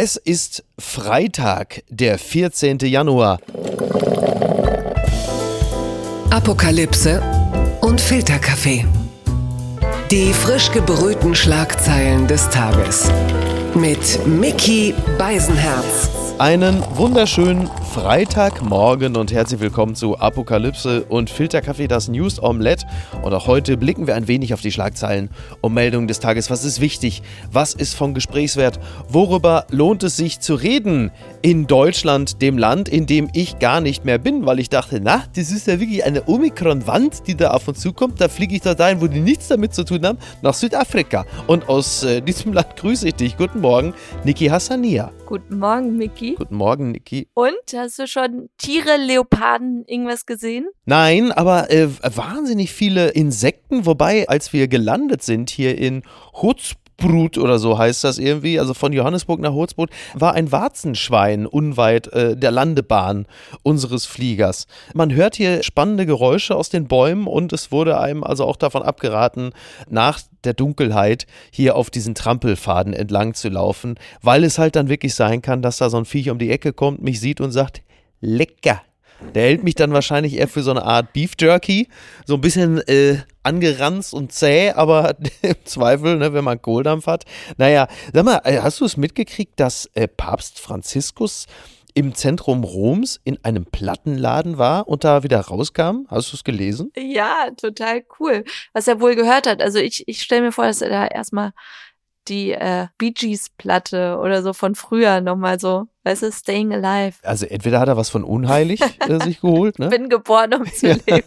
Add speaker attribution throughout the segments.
Speaker 1: Es ist Freitag, der 14. Januar.
Speaker 2: Apokalypse und Filterkaffee. Die frisch gebrühten Schlagzeilen des Tages. Mit Mickey Beisenherz.
Speaker 1: Einen wunderschönen Freitagmorgen und herzlich willkommen zu Apokalypse und Filterkaffee, das News Omelette. Und auch heute blicken wir ein wenig auf die Schlagzeilen und Meldungen des Tages. Was ist wichtig? Was ist von Gesprächswert? Worüber lohnt es sich zu reden in Deutschland, dem Land, in dem ich gar nicht mehr bin? Weil ich dachte, na, das ist ja wirklich eine Omikron-Wand, die da auf uns zukommt. Da fliege ich da rein, wo die nichts damit zu tun haben, nach Südafrika. Und aus äh, diesem Land grüße ich dich. Guten Morgen, Niki Hassania.
Speaker 3: Guten Morgen, Miki.
Speaker 1: Guten Morgen, Niki.
Speaker 3: Und hast du schon Tiere, Leoparden, irgendwas gesehen?
Speaker 1: Nein, aber äh, wahnsinnig viele Insekten. Wobei, als wir gelandet sind hier in Hutzbrut oder so heißt das irgendwie, also von Johannesburg nach Hutzbrut, war ein Warzenschwein unweit äh, der Landebahn unseres Fliegers. Man hört hier spannende Geräusche aus den Bäumen und es wurde einem also auch davon abgeraten, nach der Dunkelheit hier auf diesen Trampelfaden entlang zu laufen, weil es halt dann wirklich sein kann, dass da so ein Viech um die Ecke kommt, mich sieht und sagt, lecker. Der hält mich dann wahrscheinlich eher für so eine Art Beef Jerky. So ein bisschen äh, angeranzt und zäh, aber im Zweifel, ne, wenn man Kohldampf hat. Naja, sag mal, äh, hast du es mitgekriegt, dass äh, Papst Franziskus im Zentrum Roms in einem Plattenladen war und da wieder rauskam? Hast du es gelesen?
Speaker 3: Ja, total cool. Was er wohl gehört hat. Also ich, ich stelle mir vor, dass er da erstmal die äh, Bee Gees Platte oder so von früher nochmal so, weißt du, Staying Alive.
Speaker 1: Also entweder hat er was von Unheilig äh, sich geholt, ne?
Speaker 3: Bin geboren, um zu leben.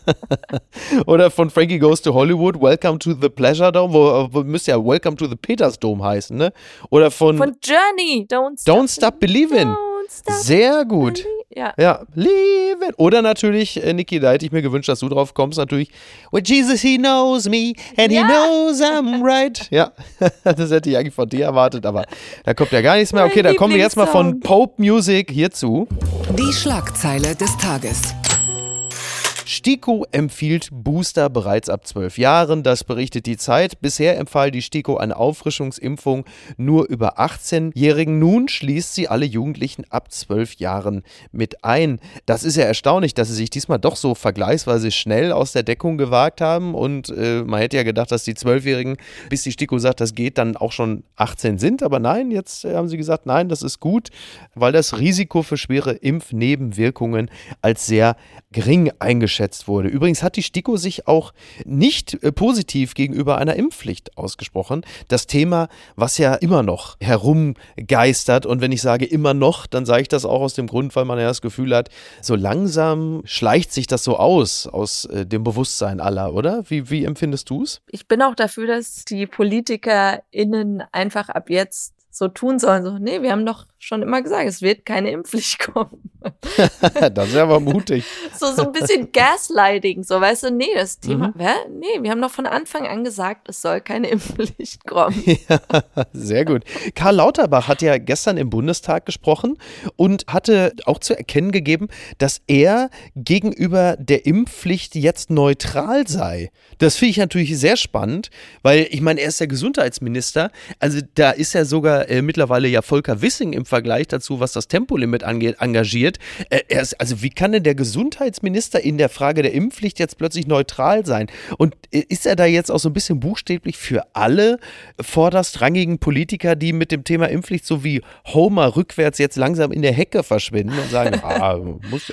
Speaker 1: Oder von Frankie Goes to Hollywood, Welcome to the Pleasure Dome, wo, wo müsste ja Welcome to the Peters Dome heißen, ne? Oder von,
Speaker 3: Von Journey, Don't Stop,
Speaker 1: Don't Stop Believin'.
Speaker 3: Don't Stop
Speaker 1: Sehr gut.
Speaker 3: Ja.
Speaker 1: Ja, leave it. Oder natürlich, äh, Niki, da hätte ich mir gewünscht, dass du drauf kommst, natürlich. Well, Jesus, he knows me and he
Speaker 3: Ja.
Speaker 1: knows I'm right. Ja, das hätte ich eigentlich von dir erwartet, aber da kommt ja gar nichts mehr.
Speaker 3: Mein
Speaker 1: Okay, dann kommen wir jetzt mal von. Pope Music hierzu.
Speaker 2: Die Schlagzeile des Tages.
Speaker 1: STIKO empfiehlt Booster bereits ab 12 Jahren. Das berichtet die Zeit. Bisher empfahl die STIKO eine Auffrischungsimpfung nur über 18-Jährigen. Nun schließt sie alle Jugendlichen ab 12 Jahren mit ein. Das ist ja erstaunlich, dass sie sich diesmal doch so vergleichsweise schnell aus der Deckung gewagt haben. Und äh, man hätte ja gedacht, dass die 12-Jährigen, bis die STIKO sagt, das geht, dann auch schon 18 sind. Aber nein, jetzt äh, haben sie gesagt, nein, das ist gut, weil das Risiko für schwere Impfnebenwirkungen als sehr gering eingeschätzt wurde. Übrigens hat die STIKO sich auch nicht äh, positiv gegenüber einer Impfpflicht ausgesprochen. Das Thema, was ja immer noch herumgeistert und wenn ich sage immer noch, dann sage ich das auch aus dem Grund, weil man ja das Gefühl hat, so langsam schleicht sich das so aus, aus äh, dem Bewusstsein aller, oder? Wie, wie empfindest du es?
Speaker 3: Ich bin auch dafür, dass die PolitikerInnen einfach ab jetzt so tun sollen. So, nee, wir haben doch schon immer gesagt, es wird keine Impfpflicht kommen.
Speaker 1: das ist aber mutig.
Speaker 3: So, so ein bisschen Gaslighting, so, weißt du, nee, das Thema,
Speaker 1: Mhm.
Speaker 3: hä? Nee, wir haben doch von Anfang an gesagt, es soll keine Impfpflicht kommen.
Speaker 1: Sehr gut. Karl Lauterbach hat ja gestern im Bundestag gesprochen und hatte auch zu erkennen gegeben, dass er gegenüber der Impfpflicht jetzt neutral sei. Das finde ich natürlich sehr spannend, weil ich meine, er ist der Gesundheitsminister. Also da ist ja sogar äh, mittlerweile ja Volker Wissing im Vergleich dazu, was das Tempolimit angeht, engagiert. Äh, er ist, also wie kann denn der Gesundheitsminister in der Frage der Impfpflicht jetzt plötzlich neutral sein? Und äh, ist er da jetzt auch so ein bisschen buchstäblich für alle vorderstrangigen Politiker, die mit dem Thema Impfpflicht so wie Homer rückwärts jetzt langsam in der Hecke verschwinden und sagen, ah, muss,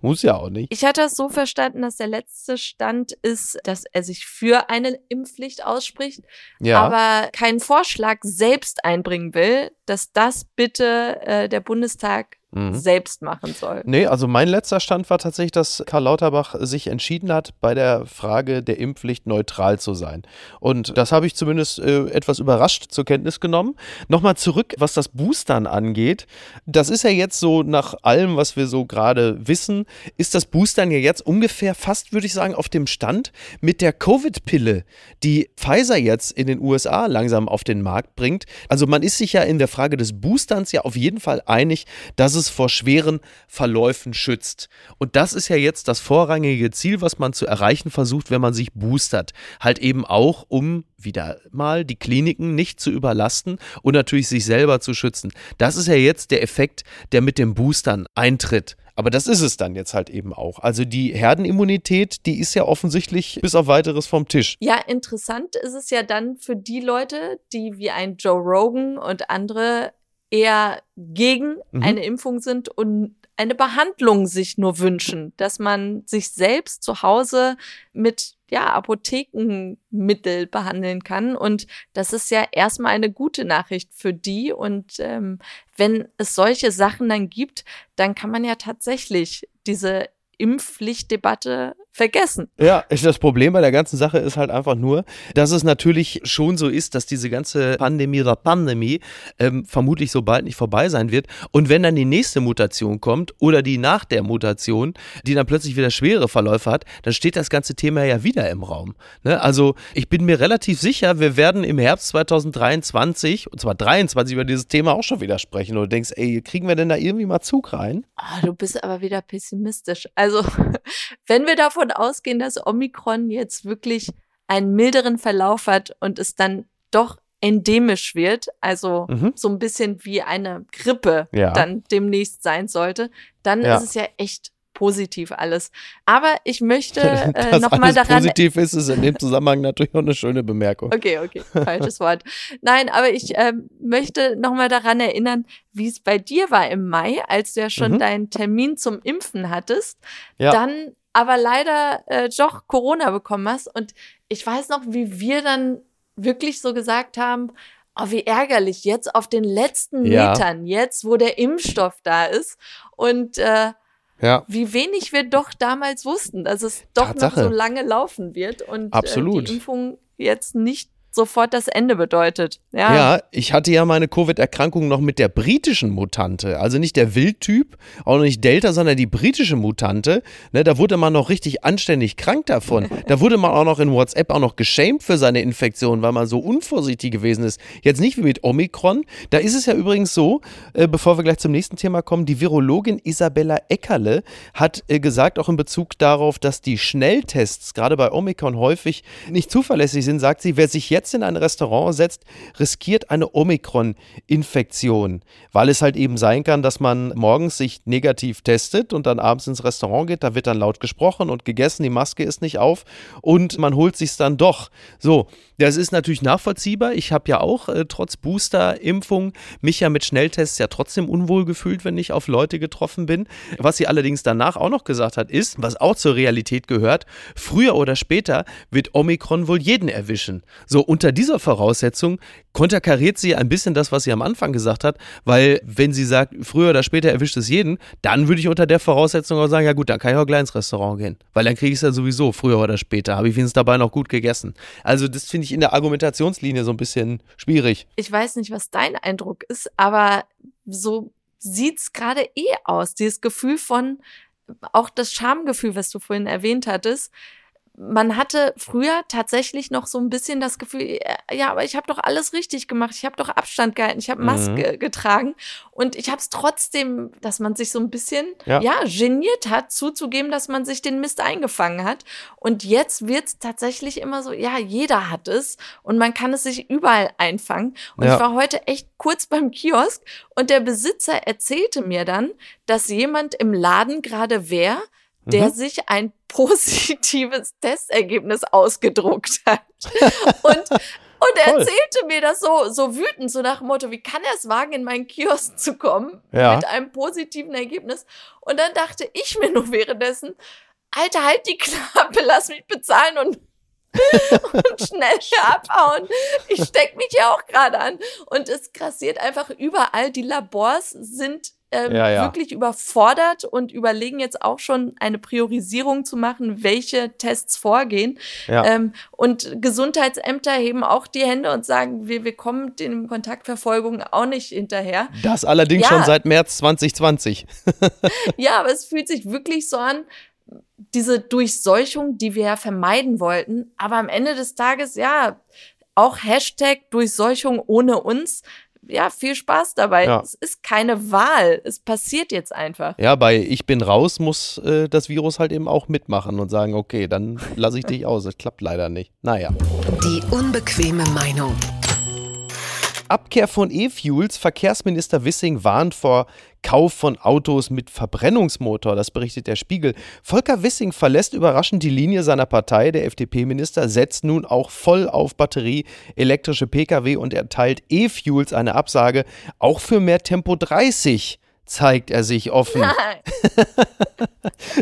Speaker 1: muss ja auch nicht.
Speaker 3: Ich hatte das so verstanden, dass der letzte Stand ist, dass er sich für eine Impfpflicht ausspricht,
Speaker 1: Ja.
Speaker 3: aber keinen Vorschlag selbst einbringen will, dass das bitte äh, der Bundestag
Speaker 1: Mhm.
Speaker 3: selbst machen soll.
Speaker 1: Nee, also mein letzter Stand war tatsächlich, dass Karl Lauterbach sich entschieden hat, bei der Frage der Impfpflicht neutral zu sein. Und das habe ich zumindest äh, etwas überrascht zur Kenntnis genommen. Nochmal zurück, was das Boostern angeht. Das ist ja jetzt so nach allem, was wir so gerade wissen, ist das Boostern ja jetzt ungefähr fast, würde ich sagen, auf dem Stand mit der Covid-Pille, die Pfizer jetzt in den USA langsam auf den Markt bringt. Also man ist sich ja in der Frage des Boosterns ja auf jeden Fall einig, dass es es vor schweren Verläufen schützt. Und das ist ja jetzt das vorrangige Ziel, was man zu erreichen versucht, wenn man sich boostert. Halt eben auch, um wieder mal die Kliniken nicht zu überlasten und natürlich sich selber zu schützen. Das ist ja jetzt der Effekt, der mit den Boostern eintritt. Aber das ist es dann jetzt halt eben auch. Also die Herdenimmunität, die ist ja offensichtlich bis auf weiteres vom Tisch.
Speaker 3: Ja, interessant ist es ja dann für die Leute, die wie ein Joe Rogan und andere eher gegen mhm. eine Impfung sind und eine Behandlung sich nur wünschen, dass man sich selbst zu Hause mit ja, Apothekenmittel behandeln kann. Und das ist ja erstmal eine gute Nachricht für die. Und ähm, wenn es solche Sachen dann gibt, dann kann man ja tatsächlich diese Impfpflichtdebatte vergessen.
Speaker 1: Ja, das Problem bei der ganzen Sache ist halt einfach nur, dass es natürlich schon so ist, dass diese ganze Pandemie oder Pandemie ähm, vermutlich so bald nicht vorbei sein wird. Und wenn dann die nächste Mutation kommt oder die nach der Mutation, die dann plötzlich wieder schwere Verläufe hat, dann steht das ganze Thema ja wieder im Raum. Ne? Also ich bin mir relativ sicher, wir werden im Herbst 2023, und zwar 23, über dieses Thema auch schon wieder sprechen. Und du denkst, ey, kriegen wir denn da irgendwie mal Zug rein?
Speaker 3: Oh, du bist aber wieder pessimistisch. Also wenn wir davon davon ausgehen, dass Omikron jetzt wirklich einen milderen Verlauf hat und es dann doch endemisch wird, also mhm. so ein bisschen wie eine Grippe ja. dann demnächst sein sollte, dann ja. ist es ja echt positiv alles. Aber ich möchte äh, nochmal daran.
Speaker 1: Positiv ist es in dem Zusammenhang natürlich auch eine schöne Bemerkung.
Speaker 3: Okay, okay, falsches Wort. Nein, aber ich äh, möchte nochmal daran erinnern, wie es bei dir war im Mai, als du ja schon mhm. deinen Termin zum Impfen hattest. Ja. Dann aber leider äh, doch Corona bekommen hast. Und ich weiß noch, wie wir dann wirklich so gesagt haben, oh, wie ärgerlich, jetzt auf den letzten ja. Metern, jetzt wo der Impfstoff da ist. Und äh, ja. wie wenig wir doch damals wussten, dass es doch Tatsache. noch so lange laufen wird und
Speaker 1: Absolut.
Speaker 3: Äh, die Impfung jetzt nicht sofort das Ende bedeutet. Ja,
Speaker 1: ja ich hatte ja meine Covid-Erkrankung noch mit der britischen Mutante, also nicht der Wildtyp, auch noch nicht Delta, sondern die britische Mutante. Ne, da wurde man noch richtig anständig krank davon. Da wurde man auch noch in WhatsApp auch noch geschämt für seine Infektion, weil man so unvorsichtig gewesen ist. Jetzt nicht wie mit Omikron. Da ist es ja übrigens so, äh, bevor wir gleich zum nächsten Thema kommen, die Virologin Isabella Eckerle hat äh, gesagt, auch in Bezug darauf, dass die Schnelltests gerade bei Omikron häufig nicht zuverlässig sind, sagt sie, wer sich jetzt jetzt in ein Restaurant setzt, riskiert eine Omikron-Infektion, weil es halt eben sein kann, dass man morgens sich negativ testet und dann abends ins Restaurant geht, da wird dann laut gesprochen und gegessen, die Maske ist nicht auf und man holt sich dann doch. So, das ist natürlich nachvollziehbar. Ich habe ja auch äh, trotz Booster-Impfung mich ja mit Schnelltests ja trotzdem unwohl gefühlt, wenn ich auf Leute getroffen bin. Was sie allerdings danach auch noch gesagt hat, ist, was auch zur Realität gehört, früher oder später wird Omikron wohl jeden erwischen. So, unter dieser Voraussetzung konterkariert sie ein bisschen das, was sie am Anfang gesagt hat, weil wenn sie sagt, früher oder später erwischt es jeden, dann würde ich unter der Voraussetzung auch sagen, ja gut, dann kann ich auch gleich ins Restaurant gehen, weil dann kriege ich es ja sowieso früher oder später, habe ich wenigstens dabei noch gut gegessen. Also das finde ich in der Argumentationslinie so ein bisschen schwierig.
Speaker 3: Ich weiß nicht, was dein Eindruck ist, aber so sieht es gerade eh aus, dieses Gefühl von, auch das Schamgefühl, was du vorhin erwähnt hattest, man hatte früher tatsächlich noch so ein bisschen das Gefühl, äh, ja, aber ich habe doch alles richtig gemacht, ich habe doch Abstand gehalten, ich habe Maske mhm. getragen und ich habe es trotzdem, dass man sich so ein bisschen ja. ja. geniert hat, zuzugeben, dass man sich den Mist eingefangen hat. Und jetzt wird es tatsächlich immer so, ja, jeder hat es und man kann es sich überall einfangen. Und ja. ich war heute echt kurz beim Kiosk und der Besitzer erzählte mir dann, dass jemand im Laden gerade wäre, der mhm. sich ein positives Testergebnis ausgedruckt hat. und, und er erzählte mir das so, so wütend, so nach dem Motto, wie kann er es wagen, in meinen Kiosk zu kommen ja. mit einem positiven Ergebnis? Und dann dachte ich mir nur währenddessen, Alter, halt die Klappe, lass mich bezahlen und und schnell hier abhauen. Ich steck mich ja auch gerade an. Und es grassiert einfach überall. Die Labors sind ähm, ja, ja. wirklich überfordert und überlegen jetzt auch schon eine Priorisierung zu machen, welche Tests vorgehen. Ja. Ähm, und Gesundheitsämter heben auch die Hände und sagen, wir, wir kommen den Kontaktverfolgung auch nicht hinterher.
Speaker 1: Das allerdings schon seit März 2020.
Speaker 3: ja, aber es fühlt sich wirklich so an, diese Durchseuchung, die wir ja vermeiden wollten. Aber am Ende des Tages, ja, auch Hashtag Durchseuchung ohne uns ja, viel Spaß dabei.
Speaker 1: Ja.
Speaker 3: Es ist keine Wahl. Es passiert jetzt einfach.
Speaker 1: Ja, bei Ich bin raus muss äh, das Virus halt eben auch mitmachen und sagen, okay, dann lasse ich dich aus. Das klappt leider nicht. Naja.
Speaker 2: Die unbequeme Meinung.
Speaker 1: Abkehr von E-Fuels. Verkehrsminister Wissing warnt vor Kauf von Autos mit Verbrennungsmotor. Das berichtet der Spiegel. Volker Wissing verlässt überraschend die Linie seiner Partei. Der FDP-Minister setzt nun auch voll auf Batterie, elektrische Pkw und erteilt E-Fuels eine Absage. Auch für mehr Tempo 30 zeigt er sich offen.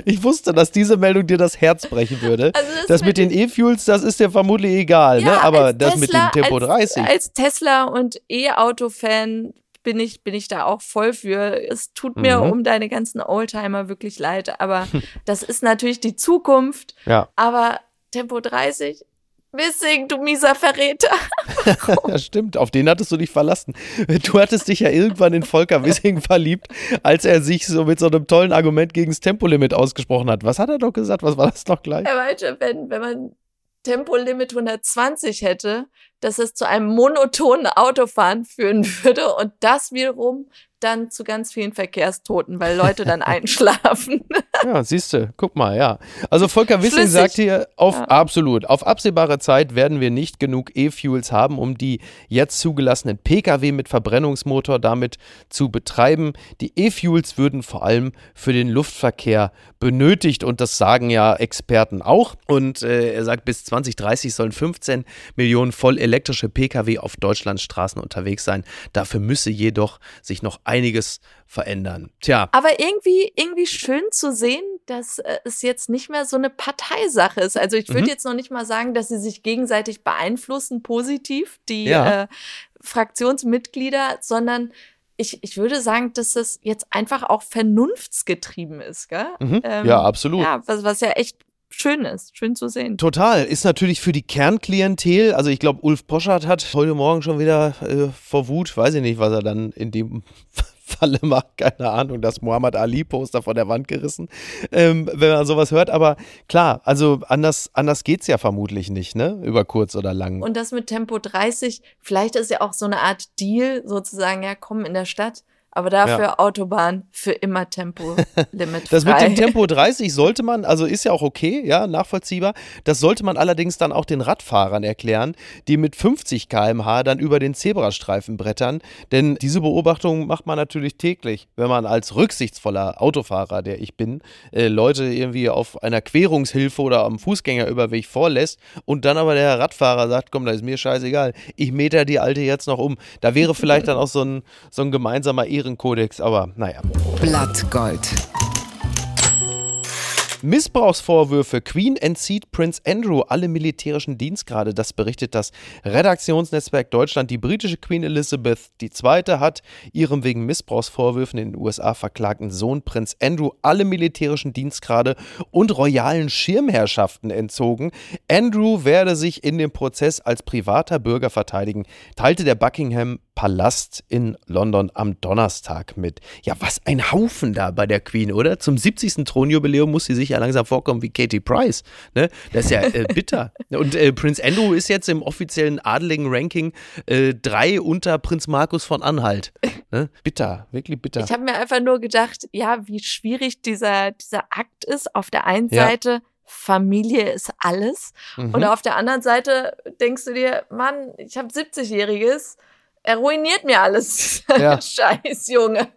Speaker 1: Ich wusste, dass diese Meldung dir das Herz brechen würde.
Speaker 3: Also das
Speaker 1: das, mit den E-Fuels, das ist dir vermutlich egal, ne? aber
Speaker 3: als
Speaker 1: das mit dem Tempo
Speaker 3: als,
Speaker 1: 30.
Speaker 3: Als Tesla und E-Auto-Fan bin ich, bin ich da auch voll für. Es tut mir
Speaker 1: Mhm.
Speaker 3: um deine ganzen Oldtimer wirklich leid, aber das ist natürlich die Zukunft.
Speaker 1: ja,
Speaker 3: Aber Tempo 30, Wissing, du mieser Verräter.
Speaker 1: das stimmt. Auf den hattest du dich verlassen. Du hattest dich ja irgendwann in Volker Wissing verliebt, als er sich so mit so einem tollen Argument gegen das Tempolimit ausgesprochen hat. Was hat er doch gesagt? Was war das noch gleich?
Speaker 3: Er meinte, wenn, wenn man Tempolimit 120 hätte, dass es zu einem monotonen Autofahren führen würde und das wiederum dann zu ganz vielen Verkehrstoten, weil Leute dann einschlafen.
Speaker 1: Ja, siehst du, guck mal, ja. Also Volker Wissing
Speaker 3: Flüssig.
Speaker 1: sagt hier, auf
Speaker 3: Ja.
Speaker 1: absolut, auf absehbare Zeit werden wir nicht genug E-Fuels haben, um die jetzt zugelassenen Pkw mit Verbrennungsmotor damit zu betreiben. Die E-Fuels würden vor allem für den Luftverkehr benötigt und das sagen ja Experten auch. Und äh, er sagt, bis 2030 sollen 15 Millionen voll elektrische Pkw auf Deutschlands Straßen unterwegs sein. Dafür müsse jedoch sich noch einiges verändern. Tja,
Speaker 3: Aber irgendwie, irgendwie schön zu sehen, dass äh, es jetzt nicht mehr so eine Parteisache ist. Also ich würde
Speaker 1: Mhm.
Speaker 3: jetzt noch nicht mal sagen, dass sie sich gegenseitig beeinflussen, positiv, die
Speaker 1: Ja.
Speaker 3: äh, Fraktionsmitglieder, sondern ich, ich würde sagen, dass es jetzt einfach auch vernunftsgetrieben ist, gell?
Speaker 1: Mhm.
Speaker 3: Ähm,
Speaker 1: ja, absolut.
Speaker 3: Ja, was, was ja echt schön ist, schön zu sehen.
Speaker 1: Total. Ist natürlich für die Kernklientel, also ich glaube, Ulf Poschardt hat heute Morgen schon wieder äh, vor Wut, weiß ich nicht, was er dann in dem Falle macht, keine Ahnung, das Muhammad Ali-Poster von der Wand gerissen, ähm, wenn man sowas hört. Aber klar, also anders, anders geht es ja vermutlich nicht, ne? Über kurz oder lang.
Speaker 3: Und das mit Tempo 30, vielleicht ist ja auch so eine Art Deal, sozusagen, ja, komm in der Stadt, aber dafür Autobahn für immer Tempolimit
Speaker 1: Das mit dem Tempo 30 sollte man, also ist ja auch okay, ja, nachvollziehbar. Das sollte man allerdings dann auch den Radfahrern erklären, die mit 50 km/h dann über den Zebrastreifen brettern. Denn diese Beobachtung macht man natürlich täglich, wenn man als rücksichtsvoller Autofahrer, der ich bin, äh, Leute irgendwie auf einer Querungshilfe oder am Fußgängerüberweg vorlässt und dann aber der Radfahrer sagt, komm, das ist mir scheißegal, ich meter die Alte jetzt noch um. Da wäre vielleicht dann auch so ein, so ein gemeinsamer Ehrenkodex, aber naja.
Speaker 2: Blattgold.
Speaker 1: Missbrauchsvorwürfe. Queen entzieht Prince Andrew alle militärischen Dienstgrade. Das berichtet das Redaktionsnetzwerk Deutschland. Die britische Queen Elizabeth II. hat ihrem wegen Missbrauchsvorwürfen in den USA verklagten Sohn Prince Andrew alle militärischen Dienstgrade und royalen Schirmherrschaften entzogen. Andrew werde sich in dem Prozess als privater Bürger verteidigen, teilte der Buckingham Palast in London am Donnerstag mit. Ja, was ein Haufen da bei der Queen, oder? Zum 70. Thronjubiläum muss sie sich ja langsam vorkommen wie Katie Price. Ne? Das ist ja äh, bitter. Und äh, Prinz Andrew ist jetzt im offiziellen adeligen Ranking äh, drei unter Prinz Markus von Anhalt. Ne? Bitter, wirklich bitter.
Speaker 3: Ich habe mir einfach nur gedacht, ja, wie schwierig dieser, dieser Akt ist. Auf der einen
Speaker 1: Ja.
Speaker 3: Seite, Familie ist alles.
Speaker 1: Mhm.
Speaker 3: Und auf der anderen Seite denkst du dir, Mann, ich habe 70-Jähriges, er ruiniert mir alles.
Speaker 1: Ja.
Speaker 3: Scheiß, Junge.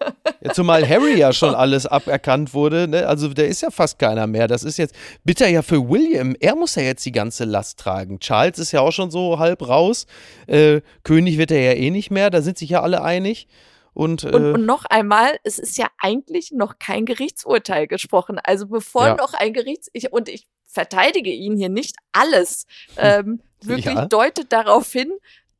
Speaker 1: Ja, zumal Harry ja schon alles aberkannt wurde. Ne? Also der ist ja fast keiner mehr. Das ist jetzt bitter ja für William. Er muss ja jetzt die ganze Last tragen. Charles ist ja auch schon so halb raus. Äh, König wird er ja eh nicht mehr. Da sind sich ja alle einig. Und, äh,
Speaker 3: Und, und noch einmal, es ist ja eigentlich noch kein Gerichtsurteil gesprochen. Also bevor
Speaker 1: Ja.
Speaker 3: noch ein Gerichts... Ich, und ich verteidige ihn hier nicht alles. Ähm, wirklich
Speaker 1: Ja.
Speaker 3: deutet darauf hin,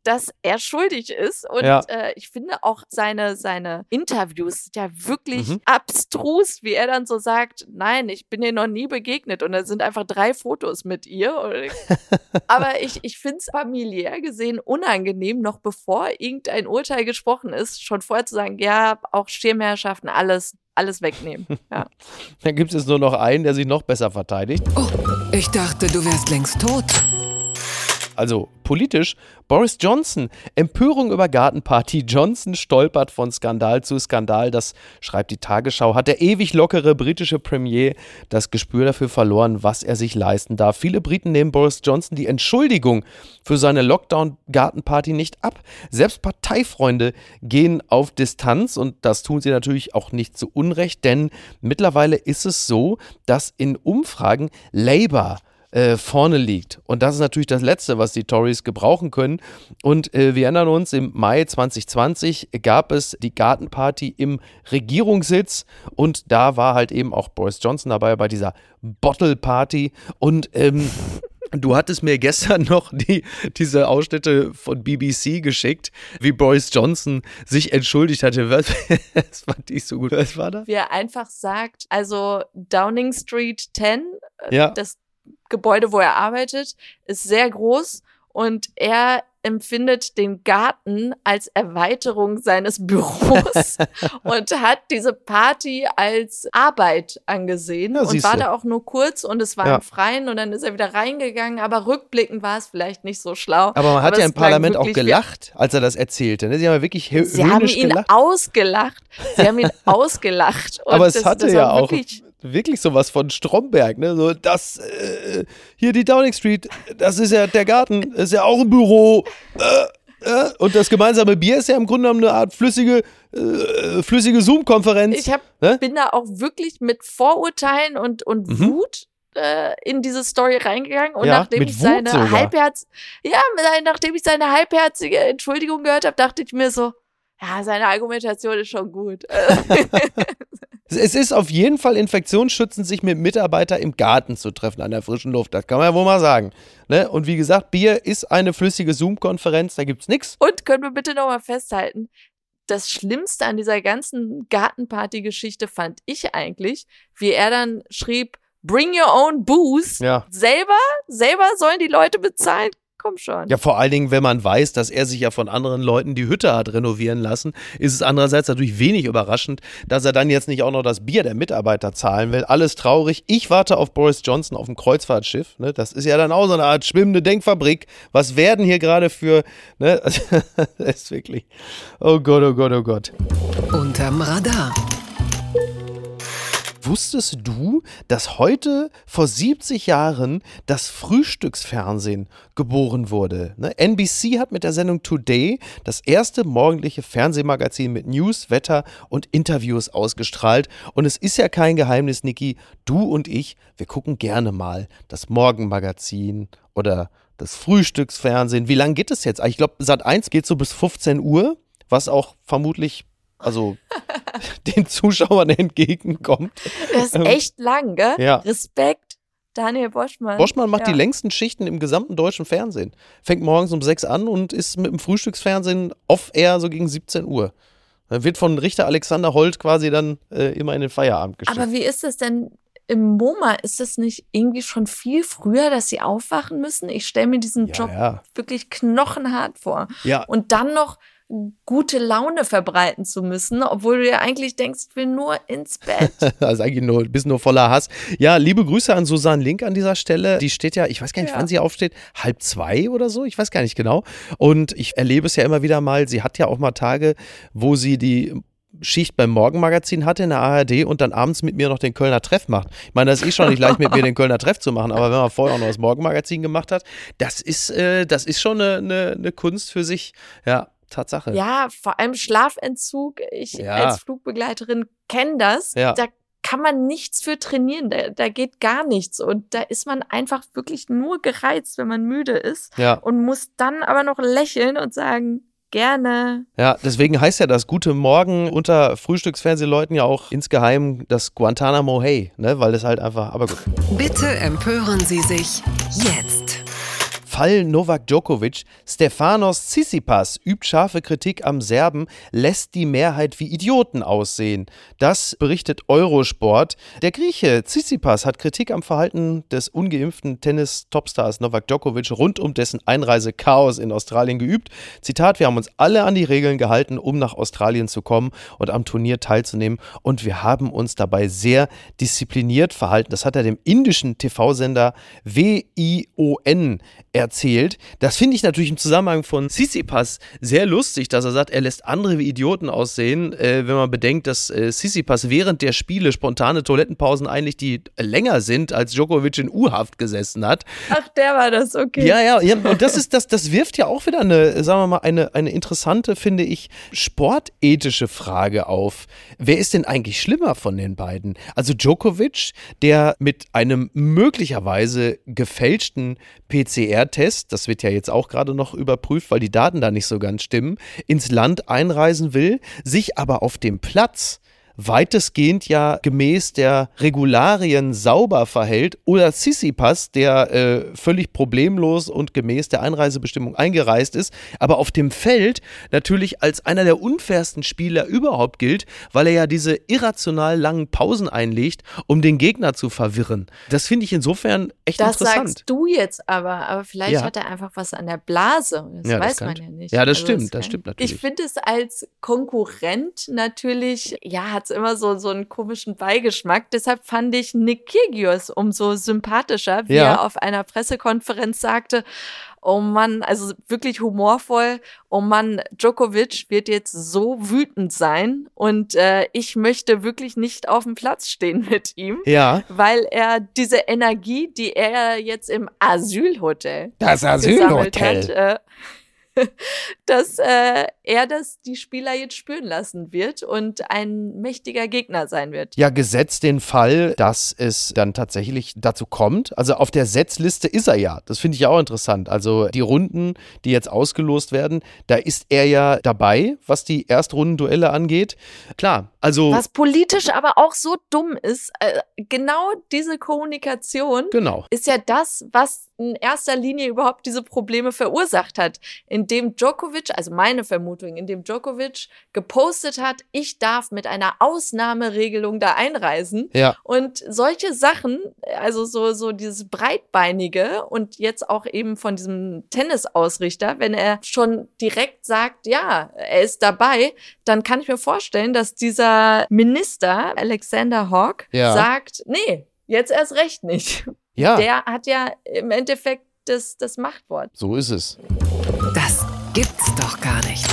Speaker 3: dass er schuldig ist. Und
Speaker 1: Ja.
Speaker 3: äh, ich finde auch seine, seine Interviews sind ja wirklich
Speaker 1: Mhm.
Speaker 3: abstrus, wie er dann so sagt, nein, ich bin ihr noch nie begegnet. Und da sind einfach drei Fotos mit ihr. Aber ich, ich finde es familiär gesehen unangenehm, noch bevor irgendein Urteil gesprochen ist, schon vorher zu sagen, ja, auch Schirmherrschaften, alles, alles wegnehmen. Ja.
Speaker 1: dann gibt es nur noch einen, der sich noch besser verteidigt.
Speaker 2: Oh, ich dachte, du wärst längst tot.
Speaker 1: Also politisch, Boris Johnson. Empörung über Gartenparty. Johnson stolpert von Skandal zu Skandal. Das schreibt die Tagesschau. Hat der ewig lockere britische Premier das Gespür dafür verloren, was er sich leisten darf. Viele Briten nehmen Boris Johnson die Entschuldigung für seine Lockdown-Gartenparty nicht ab. Selbst Parteifreunde gehen auf Distanz und das tun sie natürlich auch nicht zu Unrecht, denn mittlerweile ist es so, dass in Umfragen Labour äh, vorne liegt. Und das ist natürlich das Letzte, was die Tories gebrauchen können. Und äh, wir erinnern uns, im Mai 2020 gab es die Gartenparty im Regierungssitz und da war halt eben auch Boris Johnson dabei bei dieser Bottle Party. Und ähm, Du hattest mir gestern noch die, diese Ausschnitte von BBC geschickt, wie Boris Johnson sich entschuldigt hatte. Was, das fand ich so gut. Was war da?
Speaker 3: Wie er einfach sagt, also Downing Street 10, äh,
Speaker 1: Ja.
Speaker 3: das Gebäude, wo er arbeitet, ist sehr groß und er empfindet den Garten als Erweiterung seines Büros und hat diese Party als Arbeit angesehen
Speaker 1: Ja,
Speaker 3: und war da auch nur kurz und es war
Speaker 1: Ja.
Speaker 3: im Freien und dann ist er wieder reingegangen, aber rückblickend war es vielleicht nicht so schlau.
Speaker 1: Aber man hat ja
Speaker 3: es
Speaker 1: im Parlament auch gelacht, als er das erzählte. Ne? Sie haben ja wirklich
Speaker 3: Sie haben ihn
Speaker 1: gelacht.
Speaker 3: ausgelacht. Sie haben ihn ausgelacht. Und
Speaker 1: Aber es
Speaker 3: das,
Speaker 1: hatte
Speaker 3: das
Speaker 1: ja auch
Speaker 3: wirklich
Speaker 1: sowas von Stromberg, ne? So, das, äh, hier die Downing Street, das ist ja der Garten, das ist ja auch ein Büro. Äh, äh, und das gemeinsame Bier ist ja im Grunde genommen eine Art flüssige, äh, flüssige Zoom-Konferenz.
Speaker 3: Ich hab,
Speaker 1: Ne?
Speaker 3: bin da auch wirklich mit Vorurteilen und, und
Speaker 1: Mhm.
Speaker 3: Wut äh, in diese Story reingegangen. Und
Speaker 1: Ja,
Speaker 3: nachdem ich seine halbherz, ja, nachdem ich seine halbherzige Entschuldigung gehört habe, dachte ich mir so, ja, seine Argumentation ist schon gut.
Speaker 1: Es ist auf jeden Fall infektionsschützend, sich mit Mitarbeitern im Garten zu treffen, an der frischen Luft. Das kann man ja wohl mal sagen. Ne? Und wie gesagt, Bier ist eine flüssige Zoom-Konferenz, da gibt's nichts.
Speaker 3: Und können wir bitte nochmal festhalten, das Schlimmste an dieser ganzen Gartenparty-Geschichte fand ich eigentlich, wie er dann schrieb, bring your own booze.
Speaker 1: Ja.
Speaker 3: Selber, selber sollen die Leute bezahlen. Komm schon.
Speaker 1: Ja, vor allen Dingen, wenn man weiß, dass er sich ja von anderen Leuten die Hütte hat renovieren lassen, ist es andererseits natürlich wenig überraschend, dass er dann jetzt nicht auch noch das Bier der Mitarbeiter zahlen will. Alles traurig. Ich warte auf Boris Johnson auf dem Kreuzfahrtschiff. Ne? Das ist ja dann auch so eine Art schwimmende Denkfabrik. Was werden hier gerade für, ne? das ist wirklich, oh Gott, oh Gott, oh Gott.
Speaker 2: Unterm Radar.
Speaker 1: Wusstest du, dass heute vor 70 Jahren das Frühstücksfernsehen geboren wurde? Ne? NBC hat mit der Sendung Today das erste morgendliche Fernsehmagazin mit News, Wetter und Interviews ausgestrahlt. Und es ist ja kein Geheimnis, Niki, du und ich, wir gucken gerne mal das Morgenmagazin oder das Frühstücksfernsehen. Wie lange geht es jetzt? Ich glaube, Sat 1 geht so bis 15 Uhr, was auch vermutlich also den Zuschauern entgegenkommt.
Speaker 3: Das ist
Speaker 1: Ähm,
Speaker 3: echt lang, gell?
Speaker 1: ja.
Speaker 3: Respekt, Daniel Boschmann.
Speaker 1: Boschmann macht
Speaker 3: ja.
Speaker 1: die längsten Schichten im gesamten deutschen Fernsehen. Fängt morgens um sechs an und ist mit dem Frühstücksfernsehen off-air so gegen 17 Uhr. Dann wird von Richter Alexander Holt quasi dann äh, immer in den Feierabend geschickt.
Speaker 3: Aber wie ist das denn im MoMA? Ist das nicht irgendwie schon viel früher, dass sie aufwachen müssen? Ich stelle mir diesen
Speaker 1: ja,
Speaker 3: Job
Speaker 1: ja.
Speaker 3: wirklich knochenhart vor.
Speaker 1: ja,
Speaker 3: Und dann noch gute Laune verbreiten zu müssen, obwohl du ja eigentlich denkst, ich will nur ins Bett.
Speaker 1: also eigentlich nur, bist nur voller Hass. Ja, liebe Grüße an Susanne Link an dieser Stelle. Die steht ja, ich weiß gar nicht,
Speaker 3: Ja.
Speaker 1: wann sie aufsteht, halb zwei oder so, ich weiß gar nicht genau. Und ich erlebe es ja immer wieder mal, sie hat ja auch mal Tage, wo sie die Schicht beim Morgenmagazin hatte in der ARD und dann abends mit mir noch den Kölner Treff macht. Ich meine, das ist eh schon nicht leicht, mit mir den Kölner Treff zu machen, aber wenn man vorher auch noch das Morgenmagazin gemacht hat, das ist, äh, das ist schon eine, eine, eine Kunst für sich. Ja, Tatsache.
Speaker 3: ja, vor allem Schlafentzug. Ich
Speaker 1: Ja.
Speaker 3: als Flugbegleiterin kenne das.
Speaker 1: Ja.
Speaker 3: Da kann man nichts für trainieren. Da, da geht gar nichts. Und da ist man einfach wirklich nur gereizt, wenn man müde ist.
Speaker 1: Ja.
Speaker 3: Und muss dann aber noch lächeln und sagen, gerne.
Speaker 1: Ja, deswegen heißt ja das Gute Morgen unter Frühstücksfernsehleuten ja auch insgeheim das Guantanamo Hey, ne? Weil das halt einfach, aber gut.
Speaker 2: Bitte empören Sie sich jetzt.
Speaker 1: Fall Novak Djokovic. Stefanos Tsitsipas übt scharfe Kritik am Serben, lässt die Mehrheit wie Idioten aussehen. Das berichtet Eurosport. Der Grieche Tsitsipas hat Kritik am Verhalten des ungeimpften Tennis-Topstars Novak Djokovic rund um dessen Einreisechaos in Australien geübt. Zitat, wir haben uns alle an die Regeln gehalten, um nach Australien zu kommen und am Turnier teilzunehmen und wir haben uns dabei sehr diszipliniert verhalten. Das hat er dem indischen TV-Sender WION erzählt erzählt. Das finde ich natürlich im Zusammenhang von Sissipas sehr lustig, dass er sagt, er lässt andere wie Idioten aussehen, äh, wenn man bedenkt, dass äh, Sissipas während der Spiele spontane Toilettenpausen eigentlich die länger sind, als Djokovic in U-Haft gesessen hat.
Speaker 3: Ach, der war das, okay.
Speaker 1: Ja, ja, ja, und das ist das, das wirft ja auch wieder eine, sagen wir mal, eine, eine interessante, finde ich, sportethische Frage auf. Wer ist denn eigentlich schlimmer von den beiden? Also Djokovic, der mit einem möglicherweise gefälschten PCR-Test, das wird ja jetzt auch gerade noch überprüft, weil die Daten da nicht so ganz stimmen, ins Land einreisen will, sich aber auf dem Platz weitestgehend ja gemäß der Regularien sauber verhält oder Sissipas, der äh, völlig problemlos und gemäß der Einreisebestimmung eingereist ist, aber auf dem Feld natürlich als einer der unfairsten Spieler überhaupt gilt, weil er ja diese irrational langen Pausen einlegt, um den Gegner zu verwirren. Das finde ich insofern echt
Speaker 3: das
Speaker 1: interessant.
Speaker 3: sagst du jetzt aber, aber vielleicht
Speaker 1: Ja.
Speaker 3: hat er einfach was an der Blase. Das
Speaker 1: Ja, das
Speaker 3: weiß
Speaker 1: kann-
Speaker 3: man ja nicht.
Speaker 1: Ja, das
Speaker 3: Also
Speaker 1: stimmt, das
Speaker 3: kann-
Speaker 1: stimmt natürlich.
Speaker 3: Ich finde es als Konkurrent natürlich, ja, hat es immer so, so einen komischen Beigeschmack. Deshalb fand ich Nick Kyrgios umso sympathischer, wie
Speaker 1: Ja.
Speaker 3: er auf einer Pressekonferenz sagte, Oh Mann, also wirklich humorvoll. Oh Mann, Djokovic wird jetzt so wütend sein und äh, ich möchte wirklich nicht auf dem Platz stehen mit ihm
Speaker 1: Ja,
Speaker 3: weil er diese Energie, die er jetzt im Asylhotel
Speaker 1: das
Speaker 3: gesammelt hat, äh, dass äh, er das die Spieler jetzt spüren lassen wird und ein mächtiger Gegner sein wird.
Speaker 1: Ja, gesetzt den Fall, dass es dann tatsächlich dazu kommt. Also auf der Setzliste ist er ja. Das finde ich ja auch interessant. Also die Runden, die jetzt ausgelost werden, da ist er ja dabei, was die Erstrundenduelle angeht. Klar, also
Speaker 3: Was politisch aber auch so dumm ist, äh, genau diese Kommunikation
Speaker 1: genau.
Speaker 3: ist ja das, was in erster Linie überhaupt diese Probleme verursacht hat. Indem Djokovic, also meine Vermutung, indem Djokovic gepostet hat, ich darf mit einer Ausnahmeregelung da einreisen.
Speaker 1: Ja.
Speaker 3: Und solche Sachen, also so, so dieses Breitbeinige und jetzt auch eben von diesem Tennisausrichter, wenn er schon direkt sagt, ja, er ist dabei, dann kann ich mir vorstellen, dass dieser Minister, Alexander Hawk,
Speaker 1: Ja.
Speaker 3: sagt, nee, jetzt erst recht nicht.
Speaker 1: Ja,
Speaker 3: Der hat ja im Endeffekt das, das Machtwort.
Speaker 1: so ist es.
Speaker 2: Das gibt's doch gar nicht.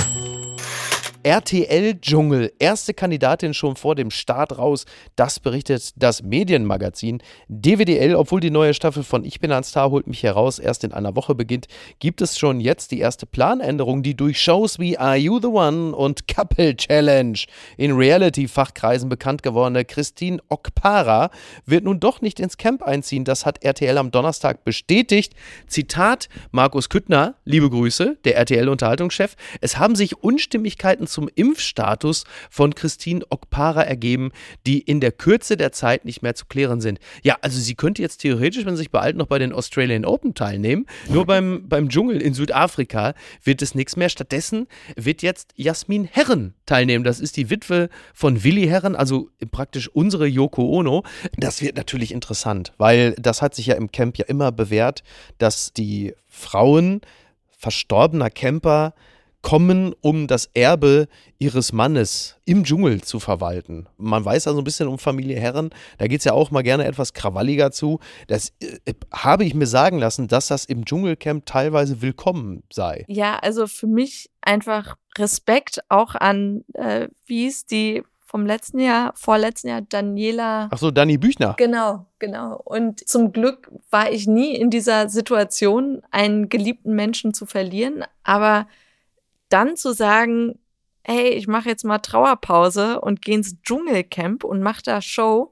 Speaker 1: RTL-Dschungel, erste Kandidatin schon vor dem Start raus. Das berichtet das Medienmagazin DWDL. Obwohl die neue Staffel von Ich bin ein Star holt mich heraus erst in einer Woche beginnt, gibt es schon jetzt die erste Planänderung, die durch Shows wie Are You the One und Couple Challenge in Reality-Fachkreisen bekannt gewordene Christine Okpara wird nun doch nicht ins Camp einziehen. Das hat RTL am Donnerstag bestätigt. Zitat Markus Küttner, liebe Grüße, der RTL-Unterhaltungschef. Es haben sich Unstimmigkeiten zum Impfstatus von Christine Okpara ergeben, die in der Kürze der Zeit nicht mehr zu klären sind. Ja, also sie könnte jetzt theoretisch, wenn sie sich beeilt, noch bei den Australian Open teilnehmen. Nur beim, beim Dschungel in Südafrika wird es nichts mehr. Stattdessen wird jetzt Jasmin Herren teilnehmen. Das ist die Witwe von Willi Herren, also praktisch unsere Yoko Ono. Das wird natürlich interessant, weil das hat sich ja im Camp ja immer bewährt, dass die Frauen verstorbener Camper kommen, um das Erbe ihres Mannes im Dschungel zu verwalten. Man weiß also ein bisschen um Familie Herren, da geht es ja auch mal gerne etwas krawalliger zu. Das äh, habe ich mir sagen lassen, dass das im Dschungelcamp teilweise willkommen sei.
Speaker 3: Ja, also für mich einfach Respekt auch an, äh, wie ist die vom letzten Jahr, vorletzten Jahr, Daniela.
Speaker 1: Ach so, Dani Büchner.
Speaker 3: Genau, genau. Und zum Glück war ich nie in dieser Situation, einen geliebten Menschen zu verlieren. Aber dann zu sagen, hey, ich mache jetzt mal Trauerpause und gehe ins Dschungelcamp und mache da Show.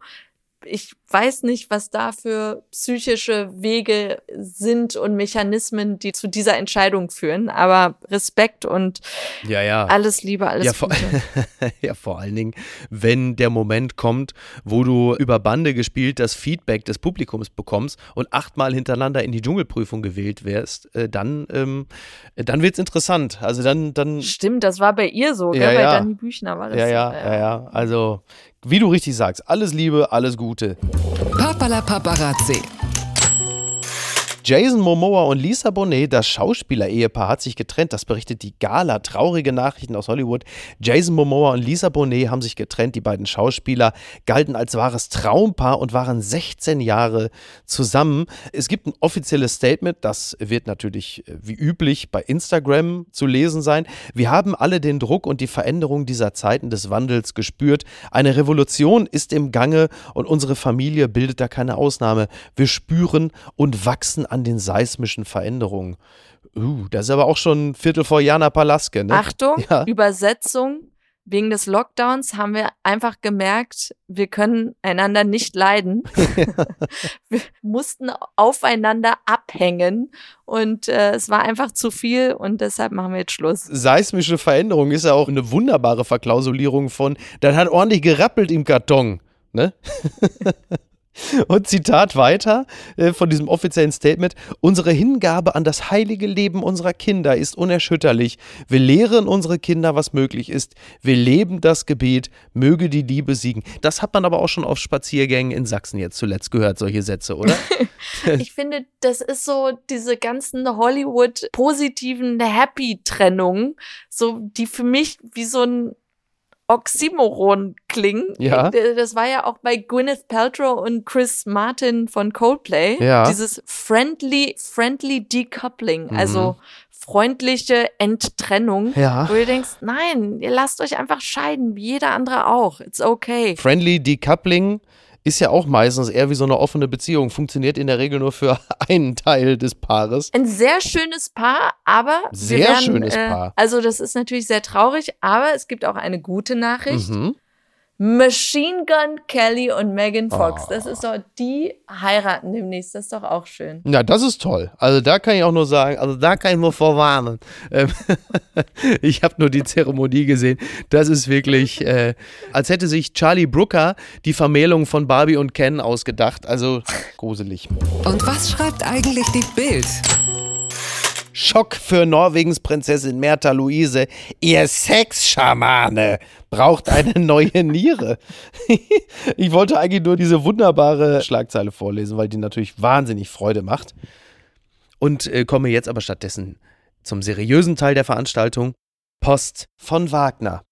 Speaker 3: Ich weiß nicht, was da für psychische Wege sind und Mechanismen, die zu dieser Entscheidung führen. Aber Respekt und
Speaker 1: Ja, ja.
Speaker 3: alles Liebe, alles
Speaker 1: Ja vor,
Speaker 3: Gute.
Speaker 1: ja, vor allen Dingen, wenn der Moment kommt, wo du über Bande gespielt das Feedback des Publikums bekommst und achtmal hintereinander in die Dschungelprüfung gewählt wirst, äh, dann, ähm, dann wird es interessant. Also dann, dann
Speaker 3: Stimmt, das war bei ihr so, gell?
Speaker 1: Ja,
Speaker 3: bei
Speaker 1: ja.
Speaker 3: Dani Büchner war das
Speaker 1: ja,
Speaker 3: so.
Speaker 1: ja, ja, ja. Also, wie du richtig sagst, alles Liebe, alles Gute.
Speaker 2: Papala Paparazzi.
Speaker 1: Jason Momoa und Lisa Bonet, das Schauspieler-Ehepaar, hat sich getrennt. Das berichtet die Gala. Traurige Nachrichten aus Hollywood. Jason Momoa und Lisa Bonet haben sich getrennt. Die beiden Schauspieler galten als wahres Traumpaar und waren 16 Jahre zusammen. Es gibt ein offizielles Statement, das wird natürlich äh, wie üblich bei Instagram zu lesen sein. Wir haben alle den Druck und die Veränderung dieser Zeiten des Wandels gespürt. Eine Revolution ist im Gange und unsere Familie bildet da keine Ausnahme. Wir spüren und wachsen an den seismischen Veränderungen. Uh, das ist aber auch schon Viertel vor Jana Palaske, ne?
Speaker 3: Achtung,
Speaker 1: Ja.
Speaker 3: Übersetzung. Wegen des Lockdowns haben wir einfach gemerkt, wir können einander nicht leiden. wir mussten aufeinander abhängen und äh, es war einfach zu viel und deshalb machen wir jetzt Schluss.
Speaker 1: Seismische Veränderung ist ja auch eine wunderbare Verklausulierung von, dann hat ordentlich gerappelt im Karton, ne? Und Zitat weiter äh, von diesem offiziellen Statement. Unsere Hingabe an das heilige Leben unserer Kinder ist unerschütterlich. Wir lehren unsere Kinder, was möglich ist. Wir leben das Gebet, möge die Liebe siegen. Das hat man aber auch schon auf Spaziergängen in Sachsen jetzt zuletzt gehört, solche Sätze, oder?
Speaker 3: Ich finde, das ist so diese ganzen Hollywood positiven Happy-Trennungen, so die für mich wie so ein Oxymoron klingen.
Speaker 1: Ja.
Speaker 3: Das war ja auch bei Gwyneth Paltrow und Chris Martin von Coldplay.
Speaker 1: Ja.
Speaker 3: Dieses friendly, friendly decoupling,
Speaker 1: Mhm.
Speaker 3: also freundliche Enttrennung.
Speaker 1: Ja.
Speaker 3: Wo du denkst, nein, ihr lasst euch einfach scheiden, wie jeder andere auch. It's okay.
Speaker 1: Friendly Decoupling ist ja auch meistens eher wie so eine offene Beziehung, funktioniert in der Regel nur für einen Teil des Paares.
Speaker 3: Ein sehr schönes Paar, aber
Speaker 1: Sehr
Speaker 3: werden,
Speaker 1: schönes
Speaker 3: äh,
Speaker 1: Paar.
Speaker 3: Also das ist natürlich sehr traurig, aber es gibt auch eine gute Nachricht.
Speaker 1: Mhm.
Speaker 3: Machine Gun Kelly und Megan Fox,
Speaker 1: Oh.
Speaker 3: das ist doch die heiraten demnächst, das ist doch auch schön.
Speaker 1: Ja, das ist toll. Also da kann ich auch nur sagen, also da kann ich nur vorwarnen. Ähm, ich habe nur die Zeremonie gesehen. Das ist wirklich, äh, als hätte sich Charlie Brooker die Vermählung von Barbie und Ken ausgedacht. Also gruselig.
Speaker 2: Und was schreibt eigentlich die Bild?
Speaker 1: Schock für Norwegens Prinzessin Märtha Luise. Ihr Sexschamane braucht eine neue Niere. ich wollte eigentlich nur diese wunderbare Schlagzeile vorlesen, weil die natürlich wahnsinnig Freude macht. Und äh, komme jetzt aber stattdessen zum seriösen Teil der Veranstaltung. Post von Wagner.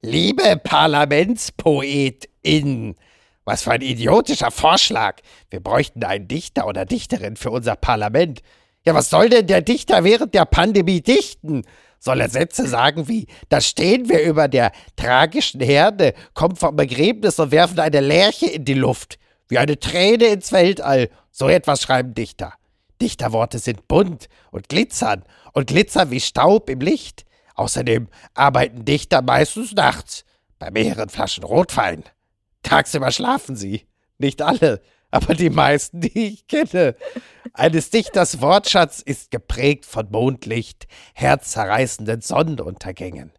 Speaker 1: Liebe ParlamentspoetInnen, was für ein idiotischer Vorschlag. Wir bräuchten einen Dichter oder Dichterin für unser Parlament. Ja, was soll denn der Dichter während der Pandemie dichten? Soll er Sätze sagen wie, da stehen wir über der tragischen Herde, kommen vom Begräbnis und werfen eine Lerche in die Luft, wie eine Träne ins Weltall. So etwas schreiben Dichter. Dichterworte sind bunt und glitzern und glitzern wie Staub im Licht. Außerdem arbeiten Dichter meistens nachts bei mehreren Flaschen Rotwein. Tagsüber schlafen sie. Nicht alle, aber die meisten, die ich kenne. Eines Dichters Wortschatz ist geprägt von Mondlicht, herzzerreißenden Sonnenuntergängen.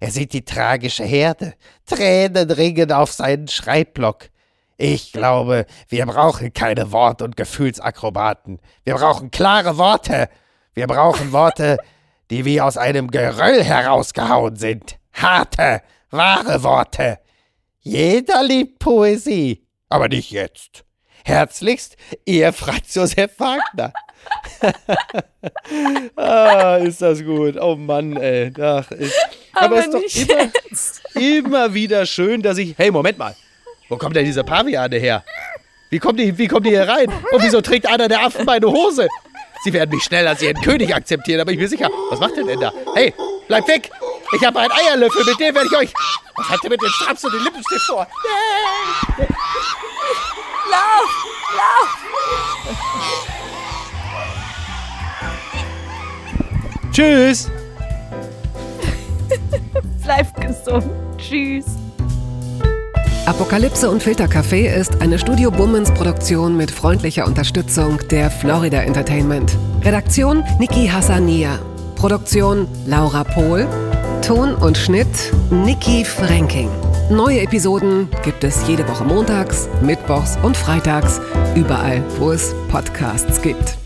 Speaker 1: Er sieht die tragische Herde, Tränen ringen auf seinen Schreibblock. Ich glaube, wir brauchen keine Wort- und Gefühlsakrobaten. Wir brauchen klare Worte. Wir brauchen Worte, die wie aus einem Geröll herausgehauen sind. Harte, wahre Worte. Jeder liebt Poesie, aber nicht jetzt. Herzlichst, Ihr Franz Josef Wagner. ah, ist das gut. Oh Mann, ey. Ach, ich, aber, es ist doch immer, immer wieder schön, dass ich. Hey, Moment mal. Wo kommt denn diese Paviane her? Wie kommt die, wie kommt die hier rein? Und wieso trägt einer der Affen meine Hose? Sie werden mich schnell als ihren König akzeptieren, aber ich bin sicher. Was macht denn denn da? Hey, bleib weg! Ich habe einen Eierlöffel, mit dem werde ich euch. Was hat der mit den Straps und den Lippenstift vor? Tschüss!
Speaker 3: Bleib gesund. Tschüss.
Speaker 2: Apokalypse und Filtercafé ist eine Studio Bummens Produktion mit freundlicher Unterstützung der Florida Entertainment. Redaktion Niki Hassania. Produktion Laura Pohl. Ton und Schnitt Niki Franking. Neue Episoden gibt es jede Woche montags, mittwochs und freitags, überall, wo es Podcasts gibt.